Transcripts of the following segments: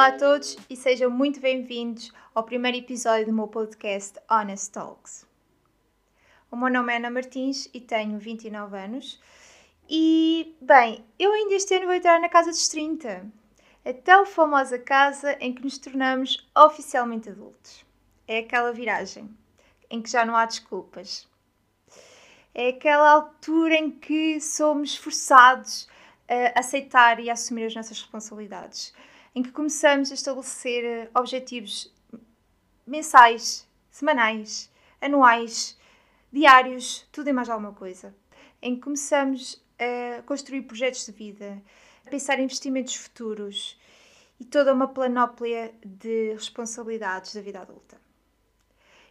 Olá a todos e sejam muito bem-vindos ao primeiro episódio do meu podcast Honest Talks. O meu nome é Ana Martins e tenho 29 anos. E, bem, eu ainda este ano vou entrar na casa dos 30. A tão famosa casa em que nos tornamos oficialmente adultos. É aquela viragem em que já não há desculpas. É aquela altura em que somos forçados a aceitar e a assumir as nossas responsabilidades em que começamos a estabelecer eh, objetivos mensais, semanais, anuais, diários, tudo e mais alguma coisa. Em que começamos a construir projetos de vida, a pensar em investimentos futuros e toda uma planóplia de responsabilidades da vida adulta.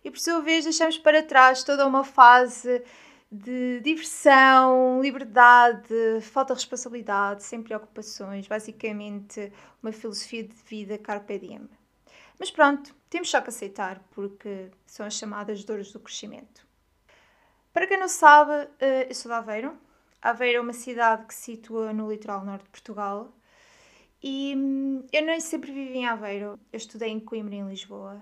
E por sua vez deixamos para trás toda uma fase de diversão, liberdade, falta de responsabilidade, sem preocupações, basicamente uma filosofia de vida carpe diem. Mas pronto, temos só que aceitar, porque são as chamadas dores do crescimento. Para quem não sabe, eh, eu sou de Aveiro. Aveiro é uma cidade que se situa no litoral norte de Portugal. E hum, eu nem sempre vivi em Aveiro. Eu estudei em Coimbra, em Lisboa.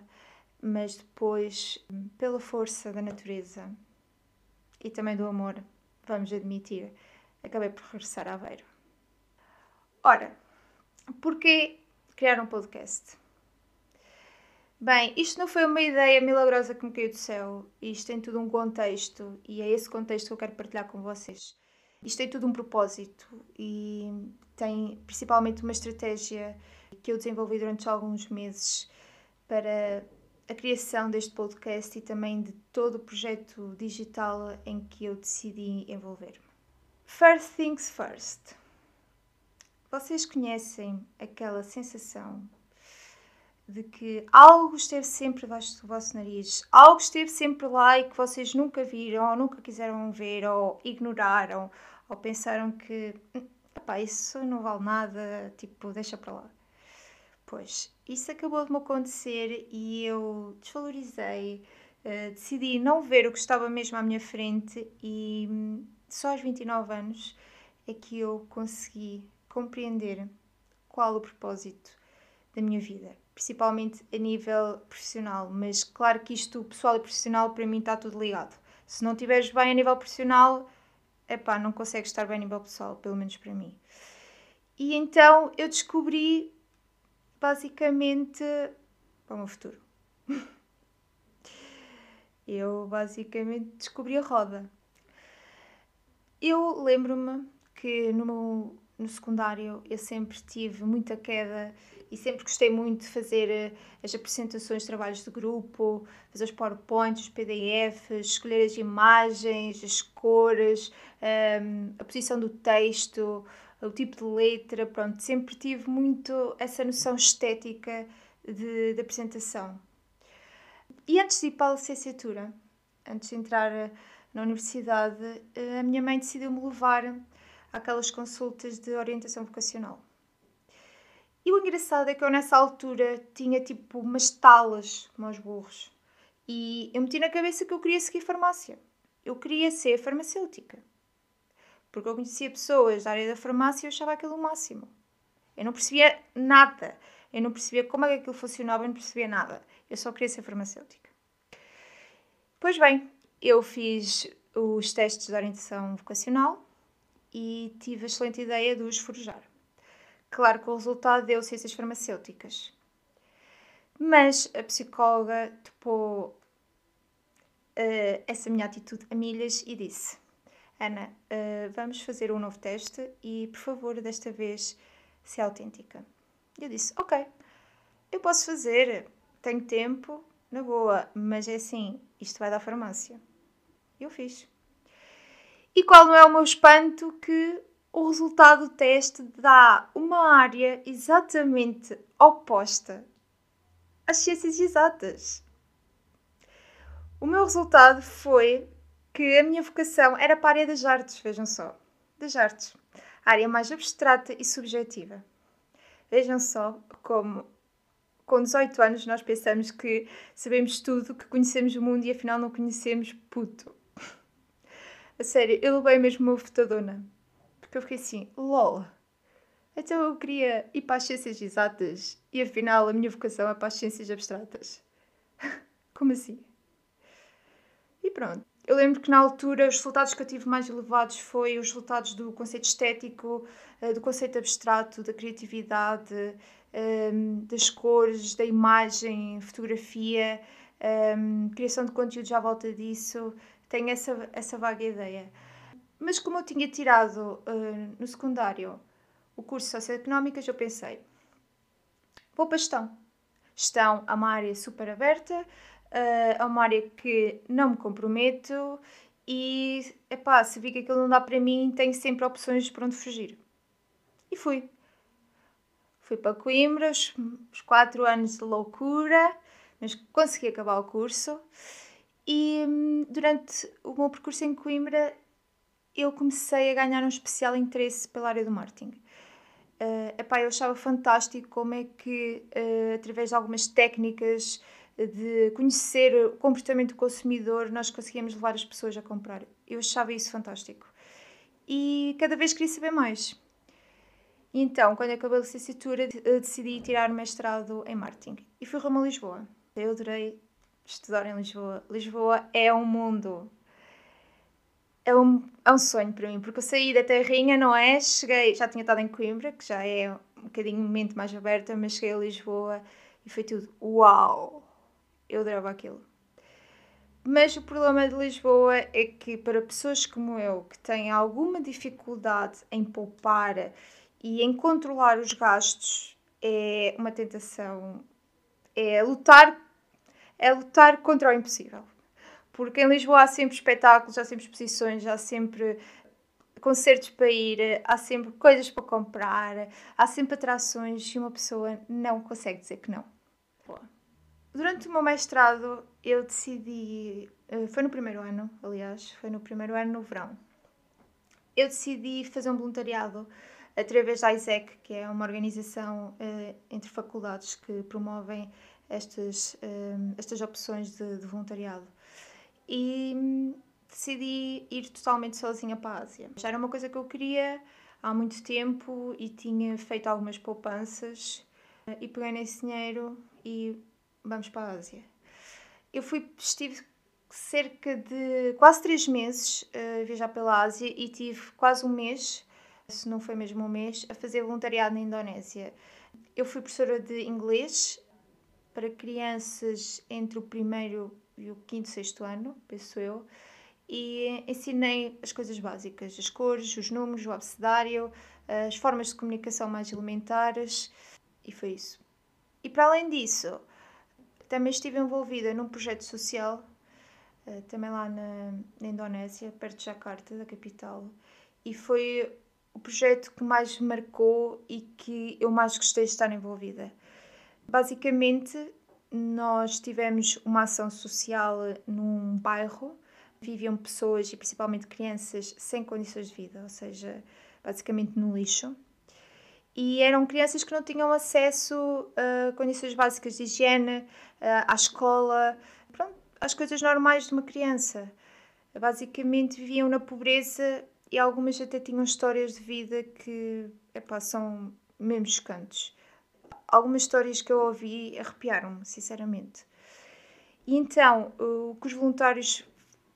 Mas depois, pela força da natureza, e também do amor, vamos admitir, acabei por regressar a Aveiro. Ora, porquê criar um podcast? Bem, isto não foi uma ideia milagrosa que me caiu do céu. Isto tem tudo um contexto e é esse contexto que eu quero partilhar com vocês. Isto tem tudo um propósito e tem principalmente uma estratégia que eu desenvolvi durante alguns meses para a criação deste podcast e também de todo o projeto digital em que eu decidi envolver-me. First things first. Vocês conhecem aquela sensação de que algo esteve sempre debaixo do vosso nariz, algo esteve sempre lá e que vocês nunca viram, ou nunca quiseram ver, ou ignoraram, ou pensaram que isso não vale nada, tipo, deixa para lá. Pois, isso acabou de me acontecer e eu desvalorizei, uh, decidi não ver o que estava mesmo à minha frente e hum, só aos 29 anos é que eu consegui compreender qual o propósito da minha vida, principalmente a nível profissional, mas claro que isto pessoal e profissional para mim está tudo ligado. Se não estiveres bem a nível profissional, epá, não consegues estar bem a nível pessoal, pelo menos para mim. E então eu descobri basicamente para o meu futuro. eu basicamente descobri a roda. Eu lembro-me que no, meu, no secundário eu sempre tive muita queda e sempre gostei muito de fazer eh, as apresentações trabalhos de grupo, fazer os PowerPoints, os PDFs, escolher as imagens, as cores, ehm, a posição do texto, o tipo de letra, pronto, sempre tive muito essa noção estética de, de apresentação. E antes de ir para a licenciatura, antes de entrar eh, na universidade, eh, a minha mãe decidiu-me levar àquelas consultas de orientação vocacional. E o engraçado é que eu nessa altura tinha tipo umas talas como aos burros. E eu meti na cabeça que eu queria seguir farmácia. Eu queria ser farmacêutica. Porque eu conhecia pessoas da área da farmácia e eu achava aquilo o máximo. Eu não percebia nada. Eu não percebia como é que aquilo funcionava, eu não percebia nada. Eu só queria ser farmacêutica. Pois bem, eu fiz os testes de orientação vocacional e tive a excelente ideia de os forjar. Claro que o resultado deu ciências farmacêuticas. Mas a psicóloga topou uh, essa minha atitude a milhas e disse: Ana, uh, vamos fazer um novo teste e, por favor, desta vez, se autêntica. Eu disse: Ok, eu posso fazer, tenho tempo, na boa, mas é assim, isto vai dar farmácia. Eu fiz. E qual não é o meu espanto que o resultado do teste dá uma área exatamente oposta às ciências exatas. O meu resultado foi que a minha vocação era para a área das artes, vejam só. Das artes. A área mais abstrata e subjetiva. Vejam só como, com 18 anos, nós pensamos que sabemos tudo, que conhecemos o mundo e afinal não conhecemos puto. A sério, eu levei mesmo uma votadona. Porque eu fiquei assim, lol. Então eu queria ir para as ciências exatas e afinal a minha vocação é para as ciências abstratas. Como assim? E pronto. Eu lembro que na altura os resultados que eu tive mais elevados foi os resultados do conceito estético, eh, do conceito abstrato, da criatividade, ehm, das cores, da imagem, fotografia, ehm, criação de conteúdos à volta disso. Tenho essa, essa vaga ideia. Mas como eu tinha tirado eh, no secundário o curso de Socioeconómicas, eu pensei, vou para gestão. Gestão é uma área super aberta, é uma área que não me comprometo e, epá, se vi que aquilo não dá para mim, tenho sempre opções para onde fugir. E fui. Fui para Coimbra, os, os quatro anos de loucura, mas consegui acabar o curso. E hum, durante o meu percurso em Coimbra, eu comecei a ganhar um especial interesse pela área do marketing. Uh, epá, eu achava fantástico como é que, uh, através de algumas técnicas de conhecer o comportamento do consumidor, nós conseguíamos levar as pessoas a comprar. Eu achava isso fantástico. E cada vez queria saber mais. Então, quando acabei a licenciatura, decidi tirar mestrado em marketing. E fui rumo a Lisboa. Eu adorei estudar em Lisboa. Lisboa é um mundo. É um, é um sonho para mim, porque eu saí da terrinha, não é? Cheguei, já tinha estado em Coimbra, que já é um bocadinho mente mais aberta, mas cheguei a Lisboa e foi tudo uau! Eu adorava aquilo. Mas o problema de Lisboa é que, para pessoas como eu, que têm alguma dificuldade em poupar e em controlar os gastos, é uma tentação. É lutar, é lutar contra o impossível. Porque em Lisboa há sempre espetáculos, há sempre exposições, há sempre concertos para ir, há sempre coisas para comprar, há sempre atrações e uma pessoa não consegue dizer que não. Durante o meu mestrado, eu decidi. Eh, foi no primeiro ano, aliás, foi no primeiro ano, no verão. Eu decidi fazer um voluntariado através da ISEC, que é uma organização uh, entre faculdades que promovem estas, uh, estas opções de, de voluntariado. E um, decidi ir totalmente sozinha para a Ásia. Já era uma coisa que eu queria há muito tempo e tinha feito algumas poupanças uh, e peguei nesse dinheiro e vamos para a Ásia. Eu fui, estive cerca de quase três meses a viajar pela Ásia e tive quase um mês, se não foi mesmo um mês, a fazer voluntariado na Indonésia. Eu fui professora de inglês para crianças entre o primeiro e o quinto, sexto ano, penso eu, e ensinei as coisas básicas, as cores, os números, o abecedário, as formas de comunicação mais elementares, e foi isso. E para além disso, também estive envolvida num projeto social, uh, também lá na, na, Indonésia, perto de Jakarta, da capital, e foi o projeto que mais me marcou e que eu mais gostei de estar envolvida. Basicamente, nós tivemos uma ação social num bairro, viviam pessoas e principalmente crianças sem condições de vida, ou seja, basicamente no lixo e eram crianças que não tinham acesso a condições básicas de higiene, à escola, pronto, às coisas normais de uma criança. Basicamente viviam na pobreza e algumas até tinham histórias de vida que epá, são mesmo chocantes. Algumas histórias que eu ouvi arrepiaram-me, sinceramente. E então, o que os voluntários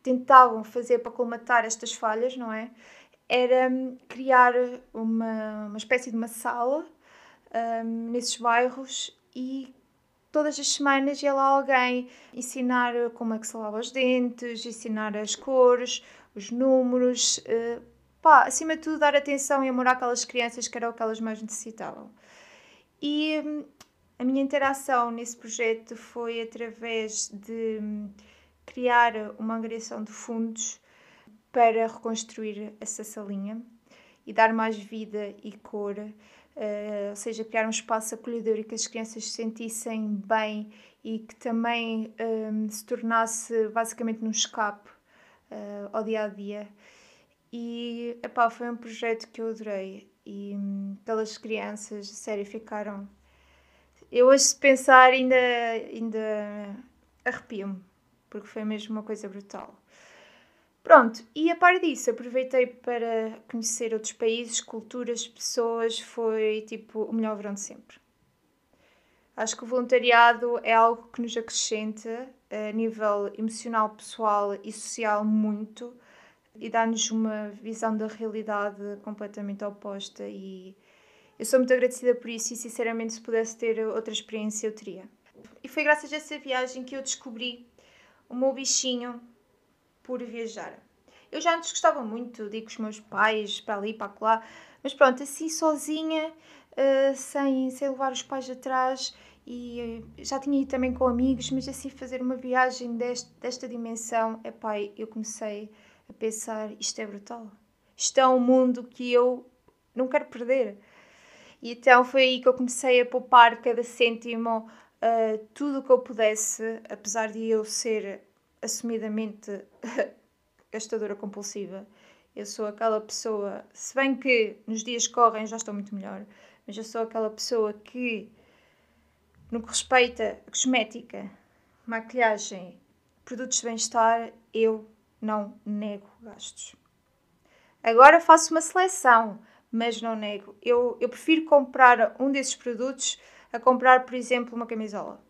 tentavam fazer para colmatar estas falhas, não é? era criar uma, uma espécie de uma sala um, nesses bairros e todas as semanas ia lá alguém ensinar como é que se lava os dentes, ensinar as cores, os números, uh, pá, acima de tudo dar atenção e amor àquelas crianças que era o que elas mais necessitavam. E um, a minha interação nesse projeto foi através de um, criar uma angariação de fundos para reconstruir essa salinha e dar mais vida e cor, uh, ou seja, criar um espaço acolhedor e que as crianças se sentissem bem e que também um, ehm, se tornasse basicamente num escape uh, ao dia a dia. E epá, foi um projeto que eu adorei e um, aquelas crianças, sério, ficaram. Eu hoje, se pensar, ainda, ainda arrepio-me, porque foi mesmo uma coisa brutal. Pronto, e a par disso, aproveitei para conhecer outros países, culturas, pessoas, foi tipo o melhor verão de sempre. Acho que o voluntariado é algo que nos acrescenta a nível emocional, pessoal e social muito e dá-nos uma visão da realidade completamente oposta e eu sou muito agradecida por isso e sinceramente se pudesse ter outra experiência eu teria. E foi graças a essa viagem que eu descobri o meu bichinho por viajar. Eu já antes gostava muito de ir com os meus pais para ali, para lá, mas pronto, assim sozinha, uh, sem, sem levar os pais atrás, e uh, já tinha ido também com amigos, mas assim fazer uma viagem deste, desta dimensão, é pai, eu comecei a pensar: isto é brutal, isto é um mundo que eu não quero perder. E então foi aí que eu comecei a poupar cada cêntimo, uh, tudo o que eu pudesse, apesar de eu ser assumidamente gastadora compulsiva. Eu sou aquela pessoa, se bem que nos dias que correm já estou muito melhor, mas eu sou aquela pessoa que, no que respeita a cosmética, maquilhagem, produtos de bem-estar, eu não nego gastos. Agora faço uma seleção, mas não nego. Eu, eu prefiro comprar um desses produtos a comprar, por exemplo, uma camisola.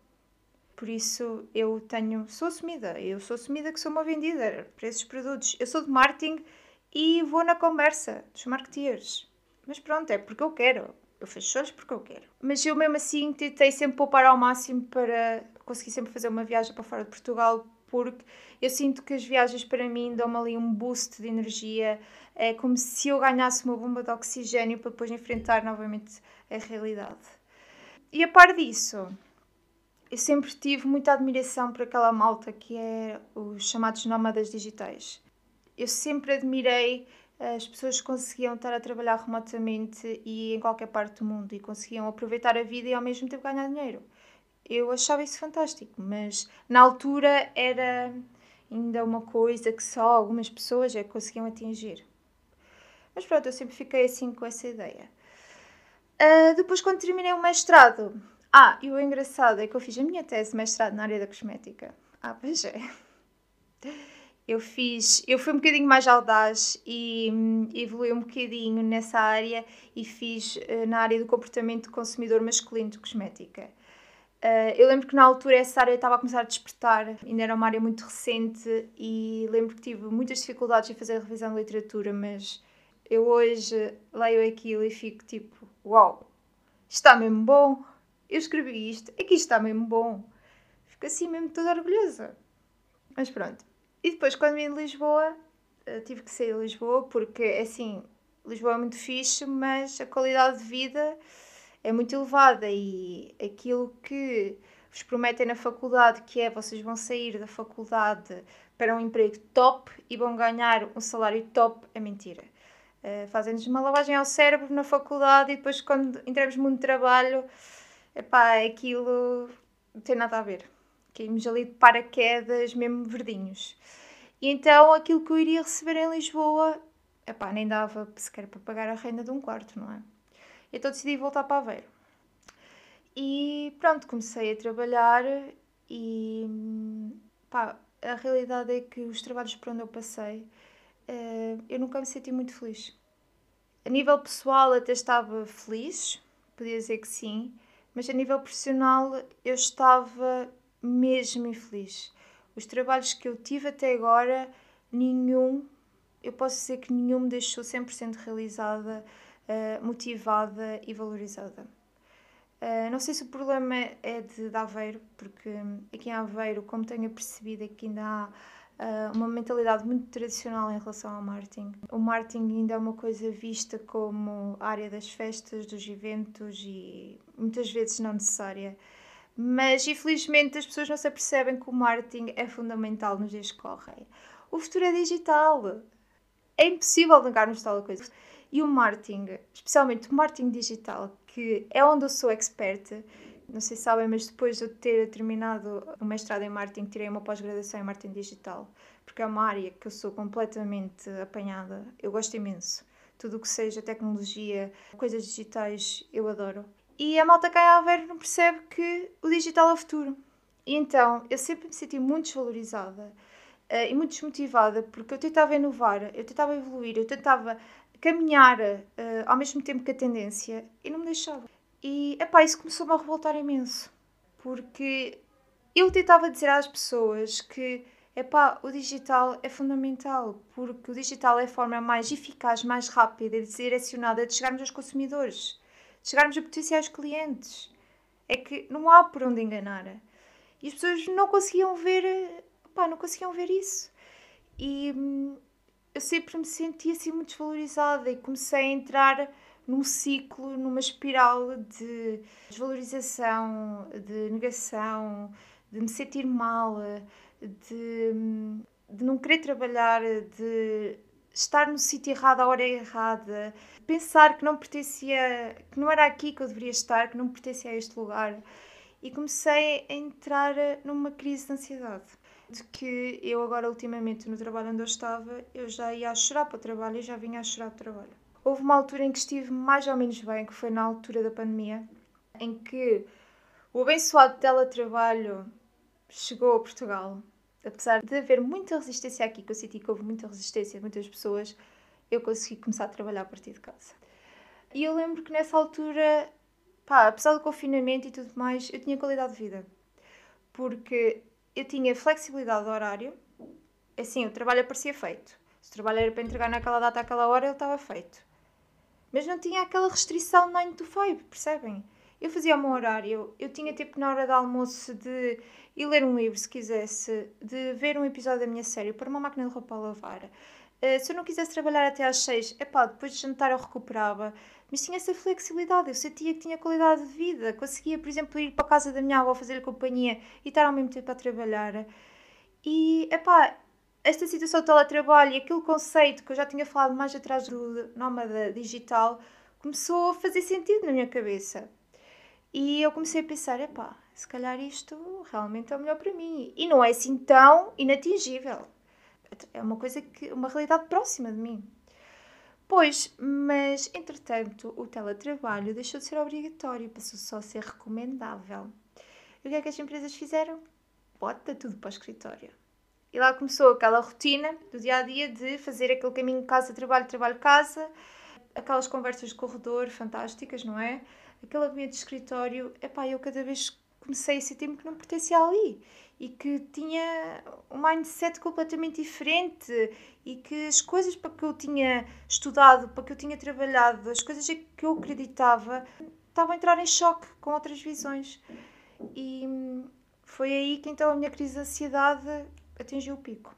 Por isso eu tenho, sou assumida, eu sou assumida que sou uma vendida para esses produtos. Eu sou de marketing e vou na conversa dos marketeers. Mas pronto, é porque eu quero. Eu fecho olhos porque eu quero. Mas eu mesmo assim tentei sempre poupar ao máximo para conseguir sempre fazer uma viagem para fora de Portugal porque eu sinto que as viagens para mim dão-me ali um boost de energia. É como se eu ganhasse uma bomba de oxigênio para depois enfrentar novamente a realidade. E a par disso, eu sempre tive muita admiração por aquela malta que é os chamados nómadas digitais. Eu sempre admirei eh, as pessoas que conseguiam estar a trabalhar remotamente e em qualquer parte do mundo e conseguiam aproveitar a vida e ao mesmo tempo ganhar dinheiro. Eu achava isso fantástico, mas na altura era ainda uma coisa que só algumas pessoas é que conseguiam atingir. Mas pronto, eu sempre fiquei assim com essa ideia. Uh, depois, quando terminei o mestrado, ah, e o engraçado é que eu fiz a minha tese de mestrado na área da cosmética. Ah, pois é. Eu fiz, eu fui um bocadinho mais audaz e hum, evolui um bocadinho nessa área e fiz uh, na área do comportamento do consumidor masculino de cosmética. Uh, eu lembro que na altura essa área estava a começar a despertar, ainda era uma área muito recente e lembro que tive muitas dificuldades em fazer a revisão de literatura, mas eu hoje leio aquilo e fico tipo, uau, está mesmo bom, eu escrevi isto, é que isto está mesmo bom. Fico assim mesmo toda orgulhosa. Mas pronto. E depois, quando vim de Lisboa, eh, tive que sair de Lisboa, porque assim, Lisboa é muito fixe, mas a qualidade de vida é muito elevada e aquilo que vos prometem na faculdade, que é vocês vão sair da faculdade para um emprego top e vão ganhar um salário top, é mentira. Uh, Fazem-nos uma lavagem ao cérebro na faculdade e depois, quando entramos no mundo de trabalho, epá, aquilo não tem nada a ver. Caímos ali de paraquedas, mesmo verdinhos. E então aquilo que eu iria receber em Lisboa, epá, nem dava sequer para pagar a renda de um quarto, não é? Então decidi voltar para Aveiro. E pronto, comecei a trabalhar e pá, a realidade é que os trabalhos por onde eu passei, eh, eu nunca me senti muito feliz. A nível pessoal até estava feliz, podia dizer que sim, mas a nível profissional eu estava mesmo infeliz. Os trabalhos que eu tive até agora, nenhum, eu posso dizer que nenhum me deixou 100% realizada, uh, motivada e valorizada. Uh, não sei se o problema é de, de Aveiro, porque aqui em Aveiro, como tenho percebido, aqui ainda há uma mentalidade muito tradicional em relação ao marketing. O marketing ainda é uma coisa vista como área das festas, dos eventos e muitas vezes não necessária. Mas infelizmente as pessoas não se apercebem que o marketing é fundamental nos dias que correm. O futuro é digital. É impossível negar-nos tal coisa. E o marketing, especialmente o marketing digital, que é onde eu sou expert, não sei se sabem, mas depois de eu ter terminado o mestrado em marketing, tirei uma pós-graduação em marketing digital, porque é uma área que eu sou completamente apanhada. Eu gosto imenso. Tudo o que seja tecnologia, coisas digitais, eu adoro. E a malta cá em percebe que o digital é o futuro. E então, eu sempre me senti muito desvalorizada. uh, e muito desmotivada porque eu tentava inovar, eu tentava evoluir, eu tentava caminhar uh, ao mesmo tempo que a tendência e não me deixava. E epá, isso começou-me a revoltar imenso porque eu tentava dizer às pessoas que epá, o digital é fundamental, porque o digital é a forma mais eficaz, mais rápida e direcionada de chegarmos aos consumidores, de chegarmos a potenciais clientes. É que não há por onde enganar. E as pessoas não conseguiam ver, epá, não conseguiam ver isso. E hum, eu sempre me sentia assim muito desvalorizada e comecei a entrar num ciclo, numa espiral de desvalorização, de negação, de me sentir mal, de, de não querer trabalhar, de estar no sítio errado à hora errada, pensar que não pertencia, que não era aqui que eu deveria estar, que não pertencia a este lugar. E comecei a entrar numa crise de ansiedade. De que eu agora, ultimamente, no trabalho onde eu estava, eu já ia a chorar para o trabalho e já vinha a chorar para o trabalho. Houve uma altura em que estive mais ou menos bem, que foi na altura da pandemia, em que o abençoado teletrabalho chegou a Portugal, apesar de haver muita resistência aqui, que eu senti que houve muita resistência de muitas pessoas, eu consegui começar a trabalhar a partir de casa. E eu lembro que nessa altura, pá, apesar do confinamento e tudo mais, eu tinha qualidade de vida. Porque eu tinha flexibilidade de horário, assim, o trabalho aparecia feito. Se o trabalho era para entregar naquela data, àquela hora, ele estava feito. Mas não tinha aquela restrição 9 to 5, percebem? Eu fazia o meu horário, eu tinha tempo na hora do almoço de ir ler um livro se quisesse, de ver um episódio da minha série, para uma máquina de roupa a lavar. Uh, se eu não quisesse trabalhar até às seis, epá, depois de jantar eu recuperava. Mas tinha essa flexibilidade, eu sentia que tinha qualidade de vida. Conseguia, por exemplo, ir para a casa da minha avó fazer-lhe companhia e estar ao mesmo tempo a trabalhar. E, epá, esta situação do teletrabalho e aquele conceito que eu já tinha falado mais atrás do nómada digital começou a fazer sentido na minha cabeça. E eu comecei a pensar, epá, se calhar isto realmente é o melhor para mim. E não é assim tão inatingível. É uma coisa que, uma realidade próxima de mim. Pois, mas entretanto o teletrabalho deixou de ser obrigatório, passou só a ser recomendável. E o que é que as empresas fizeram? Bota tudo para o escritório. E lá começou aquela rotina do dia a dia de fazer aquele caminho casa-trabalho, trabalho-casa, aquelas conversas de corredor fantásticas, não é? aquele ambiente de escritório, epá, eu cada vez comecei a sentir-me que não pertencia ali e que tinha um mindset completamente diferente e que as coisas para que eu tinha estudado, para que eu tinha trabalhado, as coisas que eu acreditava, estavam a entrar em choque com outras visões. E foi aí que então a minha crise de ansiedade atingiu o pico.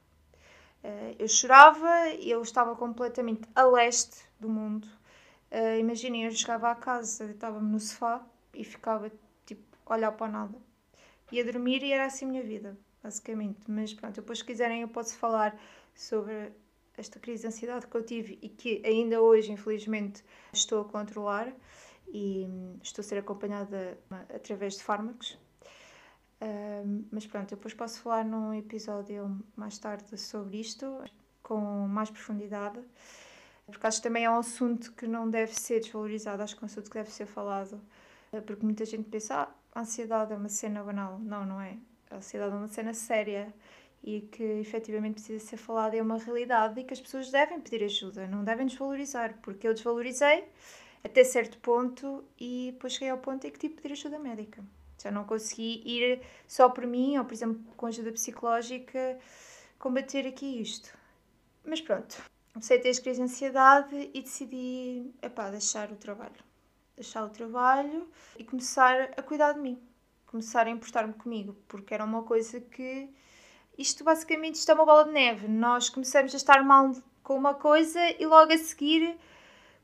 Eh, eu chorava, eu estava completamente a leste do mundo Uh, imaginem, eu chegava à casa, estava-me no sofá e ficava tipo, a olhar para nada. Ia dormir e era assim a minha vida, basicamente. Mas pronto, depois se quiserem eu posso falar sobre esta crise de ansiedade que eu tive e que ainda hoje, infelizmente, estou a controlar e estou a ser acompanhada através de fármacos. Mas pronto, depois posso falar num episódio mais tarde sobre isto, com mais profundidade porque acho que também é um assunto que não deve ser desvalorizado, acho que é um assunto que deve ser falado, eh, porque muita gente pensa, ah, a ansiedade é uma cena banal. Não, não é. A ansiedade é uma cena séria e que efetivamente precisa ser falada, é uma realidade e que as pessoas devem pedir ajuda, não devem desvalorizar, porque eu desvalorizei até certo ponto e depois cheguei ao ponto em que tive que pedir ajuda médica. Já não consegui ir só por mim, ou por exemplo com ajuda psicológica, combater aqui isto. Mas pronto, comecei a ter as crises de ansiedade e decidi epá, deixar o trabalho. Deixar o trabalho e começar a cuidar de mim. Começar a importar-me comigo, porque era uma coisa que. Isto basicamente isto é uma bola de neve. Nós começamos a estar mal com uma coisa e logo a seguir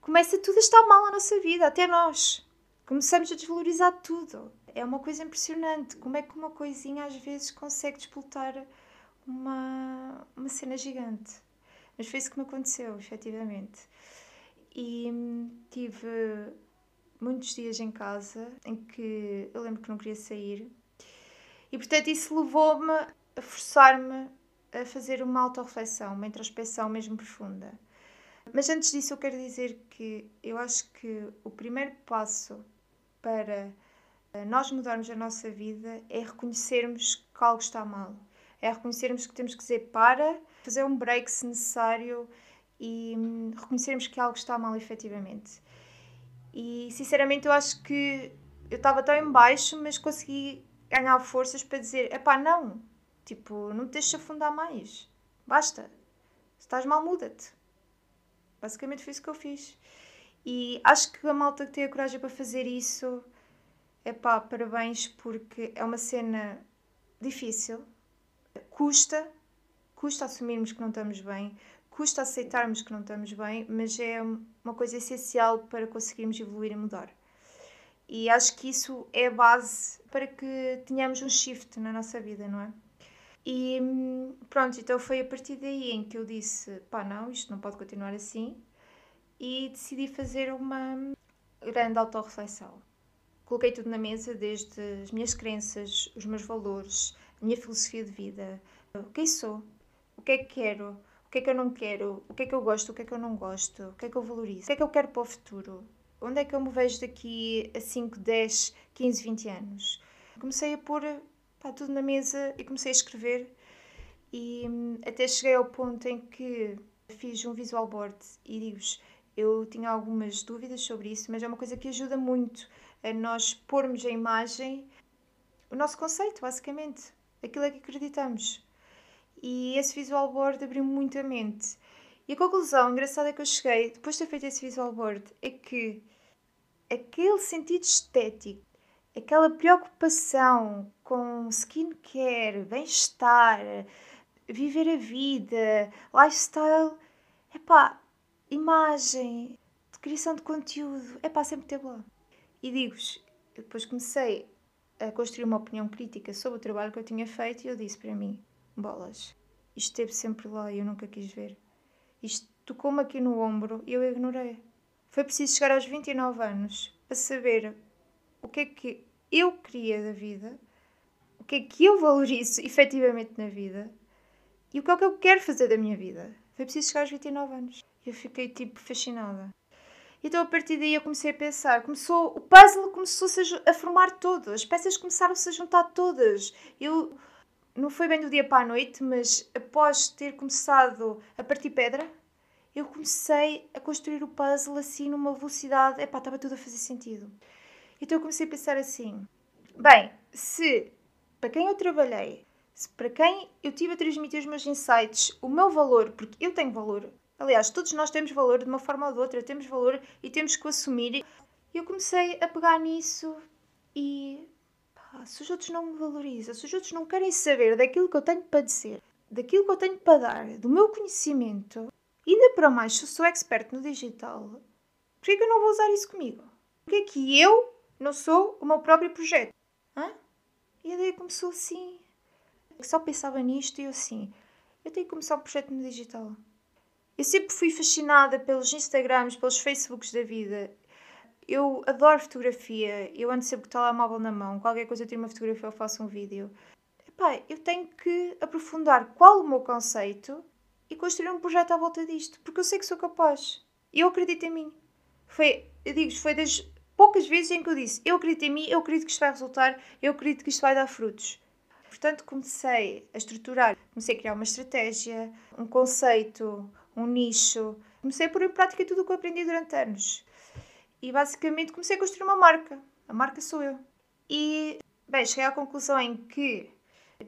começa tudo a estar mal na nossa vida, até nós. Começamos a desvalorizar tudo. É uma coisa impressionante. Como é que uma coisinha às vezes consegue disputar uma, uma cena gigante? Mas foi isso que me aconteceu, efetivamente. E hum, tive muitos dias em casa em que eu lembro que não queria sair. E portanto isso levou-me a forçar-me a fazer uma autorreflexão, uma introspeção mesmo profunda. Mas antes disso eu quero dizer que eu acho que o primeiro passo para nós mudarmos a nossa vida é reconhecermos que algo está mal. É reconhecermos que temos que dizer para, fazer um break se necessário e hum, reconhecermos que algo está mal efetivamente. E sinceramente eu acho que eu estava tão em baixo, mas consegui ganhar forças para dizer: epá, não, tipo, não me deixes afundar mais, basta, se estás mal, muda-te. Basicamente foi isso que eu fiz. E acho que a malta que tem a coragem para fazer isso, é pá, parabéns, porque é uma cena difícil, custa, custa assumirmos que não estamos bem, custa aceitarmos que não estamos bem, mas é uma coisa essencial para conseguirmos evoluir e mudar. E acho que isso é a base para que tenhamos um shift na nossa vida, não é? E pronto, então foi a partir daí em que eu disse: pá, não, isto não pode continuar assim, e decidi fazer uma grande autorreflexão. Coloquei tudo na mesa, desde as minhas crenças, os meus valores, a minha filosofia de vida, quem sou, o que é que quero, o que é que eu não quero, o que é que eu gosto, o que é que eu não gosto, o que é que eu valorizo, o que é que eu quero para o futuro, onde é que eu me vejo daqui a 5, 10, 15, 20 anos. Comecei a pôr pá, tudo na mesa e comecei a escrever. E hum, até cheguei ao ponto em que fiz um visual board e digo-vos, eu tinha algumas dúvidas sobre isso, mas é uma coisa que ajuda muito a nós pormos a imagem, o nosso conceito, basicamente, aquilo é que acreditamos. E esse visual board abriu muito a mente. E a conclusão engraçada que eu cheguei, depois de ter feito esse visual board, é que aquele sentido estético, aquela preocupação com skincare, bem-estar, viver a vida, lifestyle, epá, imagem, de criação de conteúdo, epá, sempre teve lá. E digo-vos, depois comecei a construir uma opinião crítica sobre o trabalho que eu tinha feito e eu disse para mim, bolas, isto esteve sempre lá e eu nunca quis ver. Isto tocou-me aqui no ombro e eu ignorei. Foi preciso chegar aos 29 anos para saber o que é que eu queria da vida, o que é que eu valorizo efetivamente na vida e o que é que eu quero fazer da minha vida. Foi preciso chegar aos 29 anos. Eu fiquei tipo fascinada. Então a partir daí eu comecei a pensar, começou, o puzzle começou-se a, a, formar todo, as peças começaram-se a juntar todas. Eu não foi bem do dia para a noite, mas após ter começado a partir pedra, eu comecei a construir o puzzle assim numa velocidade. Epá, estava tudo a fazer sentido. Então eu comecei a pensar assim: bem, se para quem eu trabalhei, se para quem eu tive a transmitir os meus insights, o meu valor, porque eu tenho valor, aliás, todos nós temos valor de uma forma ou de outra, temos valor e temos que o assumir. E eu comecei a pegar nisso e pá, se os outros não me valorizam, se os outros não querem saber daquilo que eu tenho para dizer, daquilo que eu tenho para dar, do meu conhecimento, Ainda para mais, se eu sou expert no digital, por que eu não vou usar isso comigo? Por que que eu não sou o meu próprio projeto? Hã? E a ideia começou assim. Eu só pensava nisto e eu assim, eu tenho que começar um projeto no digital. Eu sempre fui fascinada pelos Instagrams, pelos Facebooks da vida. Eu adoro fotografia, eu ando sempre com o telemóvel na mão, qualquer coisa eu tiro uma fotografia ou faço um vídeo. Epá, eu tenho que aprofundar qual o meu conceito e construir um projeto à volta disto, porque eu sei que sou capaz. E eu acredito em mim. Foi, eu digo foi das poucas vezes em que eu disse: Eu acredito em mim, eu acredito que isto vai resultar, eu acredito que isto vai dar frutos. Portanto, comecei a estruturar, comecei a criar uma estratégia, um conceito, um nicho. Comecei a pôr em prática tudo o que eu aprendi durante anos. E basicamente comecei a construir uma marca. A marca sou eu. E, bem, cheguei à conclusão em que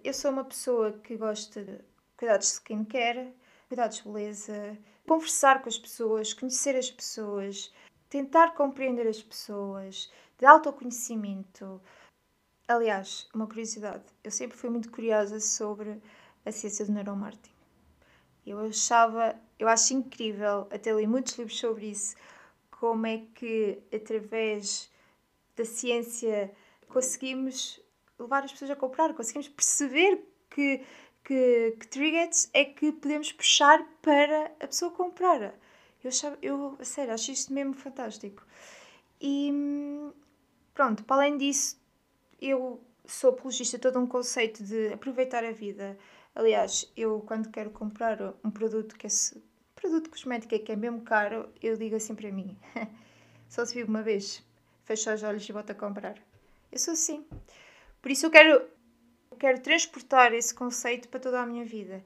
eu sou uma pessoa que gosta de cuidados de skincare, cuidados de beleza, conversar com as pessoas, conhecer as pessoas, tentar compreender as pessoas, de autoconhecimento. Aliás, uma curiosidade, eu sempre fui muito curiosa sobre a ciência do neuromarketing. Eu achava, eu acho incrível, até li muitos livros sobre isso, como é que através da ciência conseguimos levar as pessoas a comprar, conseguimos perceber que que, que triggers é que podemos puxar para a pessoa comprar. Eu, eu sério, acho isto mesmo fantástico. E pronto, para além disso, eu sou apologista todo um conceito de aproveitar a vida. Aliás, eu quando quero comprar um produto que é produto cosmético que é mesmo caro, eu digo assim para mim: só se vive uma vez, fecha os olhos e bota a comprar. Eu sou assim. Por isso eu quero Quero transportar esse conceito para toda a minha vida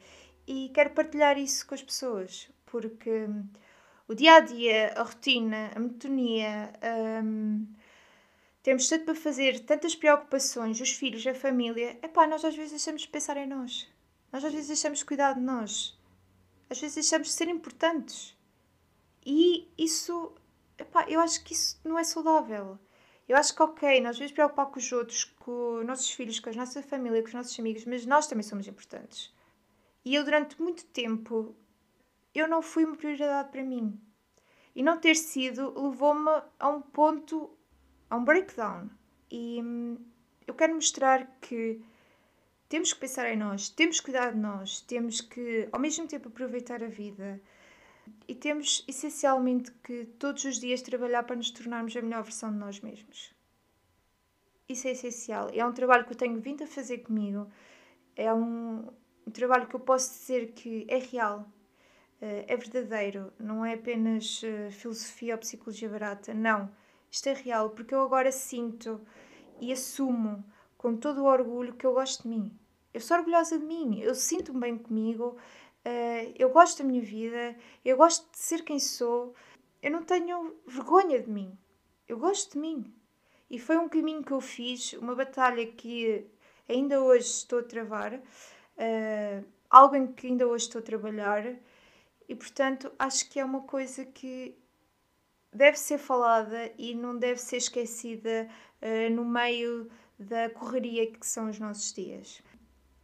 e quero partilhar isso com as pessoas, porque o dia a dia, a rotina, a monotonia, um, temos tanto para fazer, tantas preocupações, os filhos, a família. Epá, nós às vezes deixamos de pensar em nós. Nós às vezes deixamos de cuidar de nós. Às vezes deixamos de ser importantes. E isso, epá, eu acho que isso não é saudável. Eu acho que, ok, nós devemos preocupar com os outros, com os nossos filhos, com a nossa família, com os nossos amigos, mas nós também somos importantes. E eu, durante muito tempo, eu não fui uma prioridade para mim. E não ter sido levou-me a um ponto, a um breakdown. E hum, eu quero mostrar que temos que pensar em nós, temos que cuidar de nós, temos que, ao mesmo tempo, aproveitar a vida e temos, essencialmente, que todos os dias trabalhar para nos tornarmos a melhor versão de nós mesmos. Isso é essencial. É um trabalho que eu tenho vindo a fazer comigo. É um, um trabalho que eu posso dizer que é real, eh, é verdadeiro, não é apenas eh, filosofia ou psicologia barata. Não, isto é real, porque eu agora sinto e assumo com todo o orgulho que eu gosto de mim. Eu sou orgulhosa de mim, eu sinto-me bem comigo, eh, eu gosto da minha vida, eu gosto de ser quem sou, eu não tenho vergonha de mim, eu gosto de mim. E foi um caminho que eu fiz, uma batalha que ainda hoje estou a travar, algo em que ainda hoje estou a trabalhar e portanto acho que é uma coisa que deve ser falada e não deve ser esquecida uh, no meio da correria que são os nossos dias.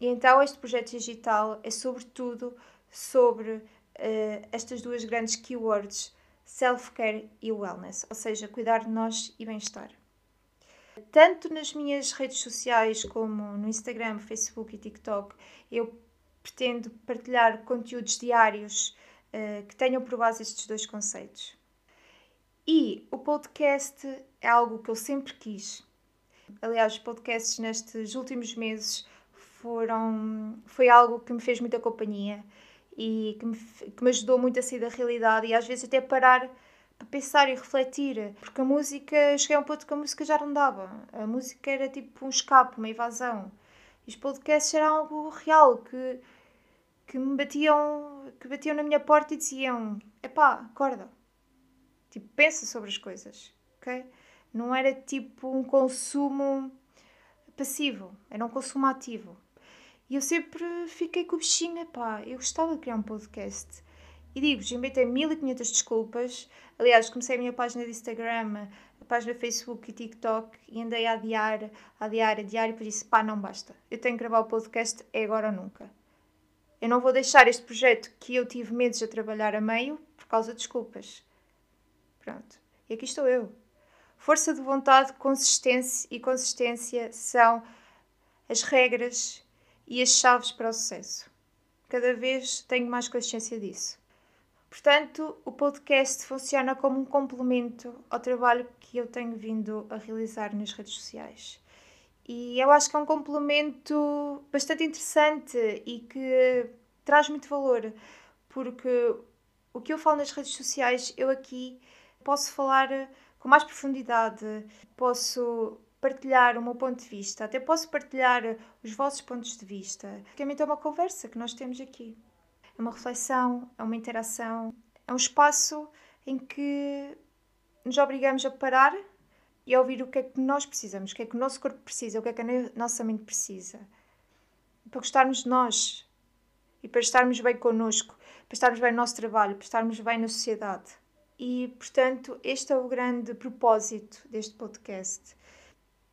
E então este projeto digital é sobretudo sobre uh, estas duas grandes keywords, self-care e wellness, ou seja, cuidar de nós e bem-estar. Tanto nas minhas redes sociais como no Instagram, Facebook e TikTok, eu pretendo partilhar conteúdos diários uh, que tenham por base estes dois conceitos. E o podcast é algo que eu sempre quis. Aliás, os podcasts nestes últimos meses foram foi algo que me fez muita companhia e que me, que me ajudou muito a sair da realidade e às vezes até parar para pensar e refletir. Porque a música, cheguei a um ponto que a música já não dava. A música era tipo um escape, uma evasão. E os podcasts eram algo real que que me batiam, que batiam na minha porta e diziam: epá, acorda. Tipo, pensa sobre as coisas, ok? Não era tipo um consumo passivo, era um consumo ativo. E eu sempre fiquei com o bichinho, epá, eu gostava de criar um podcast. E digo-vos, inventei 1500 desculpas. Aliás, comecei a minha página de Instagram, a página Facebook e TikTok e andei a adiar, a adiar, a adiar e depois disse, pá, não basta. Eu tenho que gravar o podcast, é agora ou nunca. Eu não vou deixar este projeto que eu tive medos a trabalhar a meio por causa de desculpas. Pronto. E aqui estou eu. Força de vontade, consistência e consistência são as regras e as chaves para o sucesso. Cada vez tenho mais consciência disso. Portanto, o podcast funciona como um complemento ao trabalho que eu tenho vindo a realizar nas redes sociais. E eu acho que é um complemento bastante interessante e que traz muito valor, porque o que eu falo nas redes sociais, eu aqui posso falar com mais profundidade, posso partilhar o meu ponto de vista, até posso partilhar os vossos pontos de vista. Basicamente é uma conversa que nós temos aqui. É uma reflexão, é uma interação, é um espaço em que nos obrigamos a parar e a ouvir o que é que nós precisamos, o que é que o nosso corpo precisa, o que é que a nossa mente precisa. Para gostarmos de nós e para estarmos bem connosco, para estarmos bem no nosso trabalho, para estarmos bem na sociedade. E, portanto, este é o grande propósito deste podcast.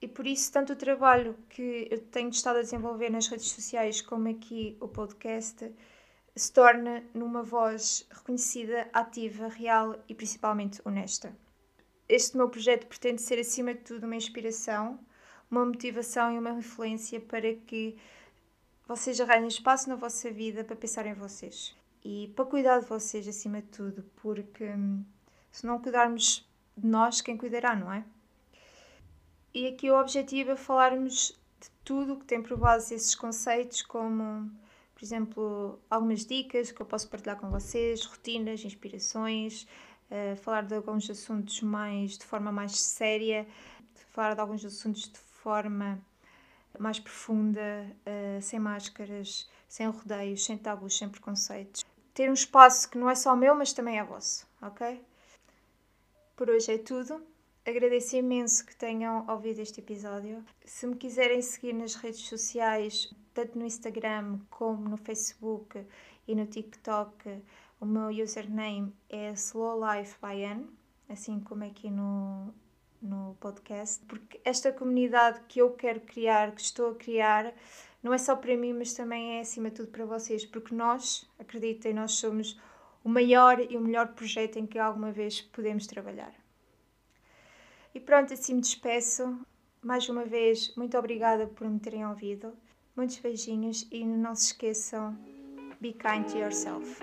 E por isso, tanto o trabalho que eu tenho estado a desenvolver nas redes sociais, como aqui o podcast, se torna numa voz reconhecida, ativa, real e principalmente honesta este meu projeto pretende ser, acima de tudo, uma inspiração, uma motivação e uma influência para que vocês arranjem espaço na vossa vida para pensar em vocês e para cuidar de vocês, acima de tudo, porque hum, se não cuidarmos de nós, quem cuidará, não é? E aqui o objetivo é falarmos de tudo que tem por base esses conceitos, como, por exemplo, algumas dicas que eu posso partilhar com vocês, rotinas, inspirações, uh, falar de alguns assuntos mais de forma mais séria, falar de alguns assuntos de forma mais profunda, uh, sem máscaras, sem rodeios, sem tabus, sem preconceitos. Ter um espaço que não é só meu, mas também é vosso, ok? Por hoje é tudo. Agradeço imenso que tenham ouvido este episódio. Se me quiserem seguir nas redes sociais, tanto no Instagram como no Facebook e no TikTok, o meu username é slowlifebyan, assim como aqui no, no podcast, porque esta comunidade que eu quero criar, que estou a criar, não é só para mim, mas também é acima de tudo para vocês, porque nós, acreditem, nós somos o maior e o melhor projeto em que alguma vez podemos trabalhar. E pronto, assim me despeço. Mais uma vez, muito obrigada por me terem ouvido. Muitos beijinhos e não se esqueçam, be kind to yourself.